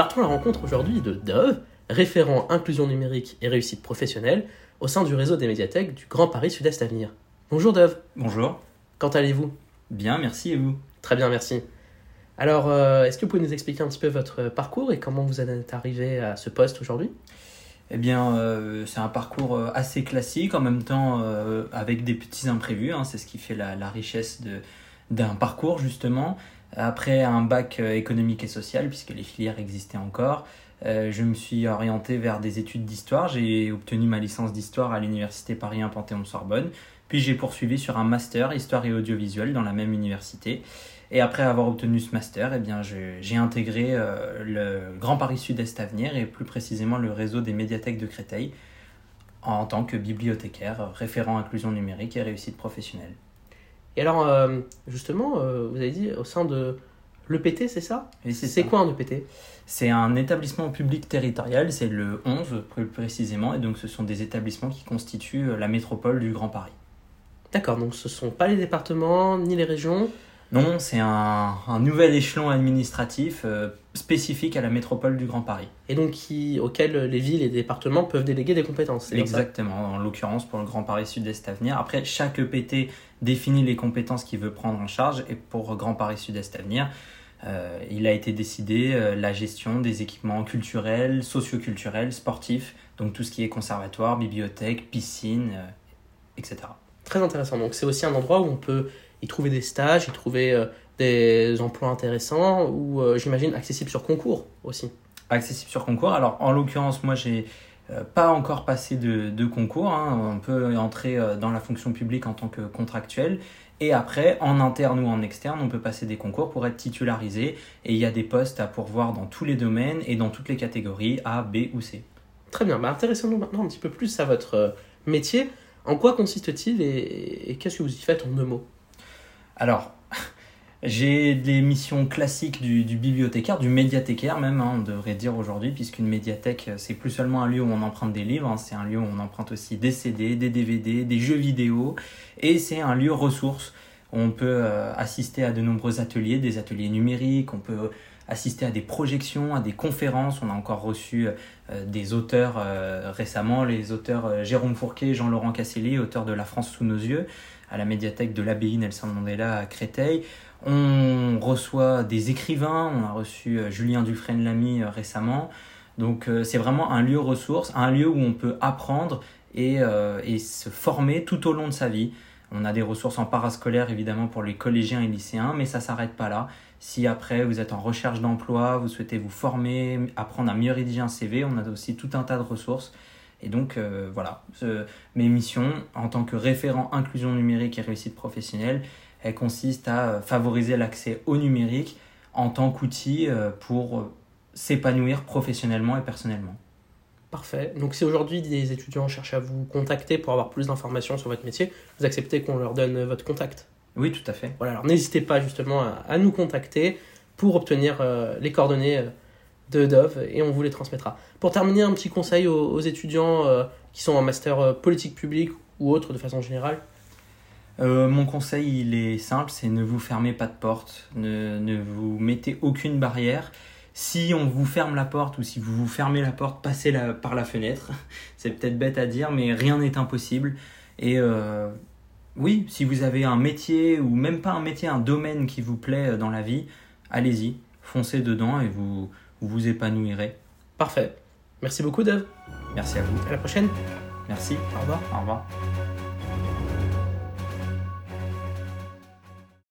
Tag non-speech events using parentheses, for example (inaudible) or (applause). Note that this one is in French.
partons à la rencontre aujourd'hui de Dove, référent inclusion numérique et réussite professionnelle au sein du réseau des médiathèques du Grand Paris Sud-Est Avenir. Bonjour Dove, Bonjour. quand allez-vous? Bien, merci et vous? Très bien, merci. Alors, euh, est-ce que vous pouvez nous expliquer un petit peu votre parcours et comment vous en êtes arrivé à ce poste aujourd'hui? Eh bien, euh, c'est un parcours euh, assez classique, en même temps euh, avec des petits imprévus. hein, c'est ce qui fait la, la richesse d'un parcours, justement. Après un bac euh, économique et social, puisque les filières existaient encore, euh, je me suis orienté vers des études d'histoire. J'ai obtenu ma licence d'histoire à l'université Paris 1 Panthéon-Sorbonne. Puis j'ai poursuivi sur un master histoire et audiovisuel dans la même université. Et après avoir obtenu ce master, eh j'ai intégré euh, le Grand Paris Sud-Est Avenir et plus précisément le réseau des médiathèques de Créteil en tant que bibliothécaire, référent inclusion numérique et réussite professionnelle. Et alors, euh, justement, euh, vous avez dit au sein de l'EPT, c'est ça? C'est quoi un EPT C'est un établissement public territorial, c'est le 11 plus précisément, et donc ce sont des établissements qui constituent euh, la métropole du Grand Paris. D'accord, donc ce sont pas les départements ni les régions? Non, c'est un, un nouvel échelon administratif euh, spécifique à la métropole du Grand Paris. et donc qui, les villes et départements peuvent déléguer des compétences. Exactement, en l'occurrence pour le Grand Paris Sud-Est Avenir. Après, chaque EPT définit les compétences qu'il veut prendre en charge, et pour Grand Paris Sud-Est Avenir, euh, il a été décidé euh, la gestion des équipements culturels, socioculturels, sportifs, donc tout ce qui est conservatoire, bibliothèque, piscine, euh, etc. Très intéressant. Donc c'est aussi un endroit où on peut y trouver des stages, y trouver euh, des emplois intéressants, ou euh, j'imagine accessible sur concours aussi. accessible sur concours. Alors, en l'occurrence, moi, j'ai euh, pas encore passé de, de concours. hein. On peut entrer euh, dans la fonction publique en tant que contractuel. Et après, en interne ou en externe, on peut passer des concours pour être titularisé. Et il y a des postes à pourvoir dans tous les domaines et dans toutes les catégories A, B ou C. Très bien. Bah, Intéressons-nous maintenant un petit peu plus à votre euh, métier. En quoi consiste-t-il et, et qu'est-ce que vous y faites en deux mots? Alors, j'ai des missions classiques du, du bibliothécaire, du médiathécaire même, hein, on devrait dire aujourd'hui, puisqu'une médiathèque, euh, c'est plus seulement un lieu où on emprunte des livres, hein, c'est un lieu où on emprunte aussi des CD, des DVD, des jeux vidéo, et c'est un lieu ressource. On peut euh, assister à de nombreux ateliers, des ateliers numériques, on peut assister à des projections, à des conférences. On a encore reçu euh, des auteurs euh, récemment, les auteurs euh, Jérôme Fourquet et Jean-Laurent Casselli, auteurs de La France sous nos yeux, à la médiathèque de l'abbaye Nelson Mandela à Créteil. On reçoit des écrivains, on a reçu euh, Julien Dufresne-Lamy euh, récemment. Donc euh, c'est vraiment un lieu ressource, un lieu où on peut apprendre et, se former tout au long de sa vie. On a des ressources en parascolaire évidemment pour les collégiens et lycéens, mais ça s'arrête pas là. Si après vous êtes en recherche d'emploi, vous souhaitez vous former, apprendre à mieux rédiger un CV, on a aussi tout un tas de ressources. Et donc voilà, mes missions en tant que référent inclusion numérique et réussite professionnelle, elles consistent à euh, favoriser l'accès au numérique en tant qu'outil euh, pour euh, s'épanouir professionnellement et personnellement. Parfait. Donc si aujourd'hui des étudiants cherchent à vous contacter pour avoir plus d'informations sur votre métier, vous acceptez qu'on leur donne votre contact? Oui, tout à fait. Voilà, alors n'hésitez pas justement à, à nous contacter pour obtenir euh, les coordonnées de Dove et on vous les transmettra. Pour terminer, un petit conseil aux, aux étudiants euh, qui sont en master politique publique ou autre de façon générale. Euh, mon conseil, il est simple, c'est ne vous fermez pas de porte, ne, ne vous mettez aucune barrière. Si on vous ferme la porte ou si vous vous fermez la porte, passez la, par la fenêtre. (laughs) c'est peut-être bête à dire, mais rien n'est impossible. Et euh, oui, si vous avez un métier ou même pas un métier, un domaine qui vous plaît euh, dans la vie, allez-y, foncez dedans et vous vous, épanouirez. Parfait. Merci beaucoup Dove. Merci à vous. À la prochaine. Merci. Au revoir. Au revoir.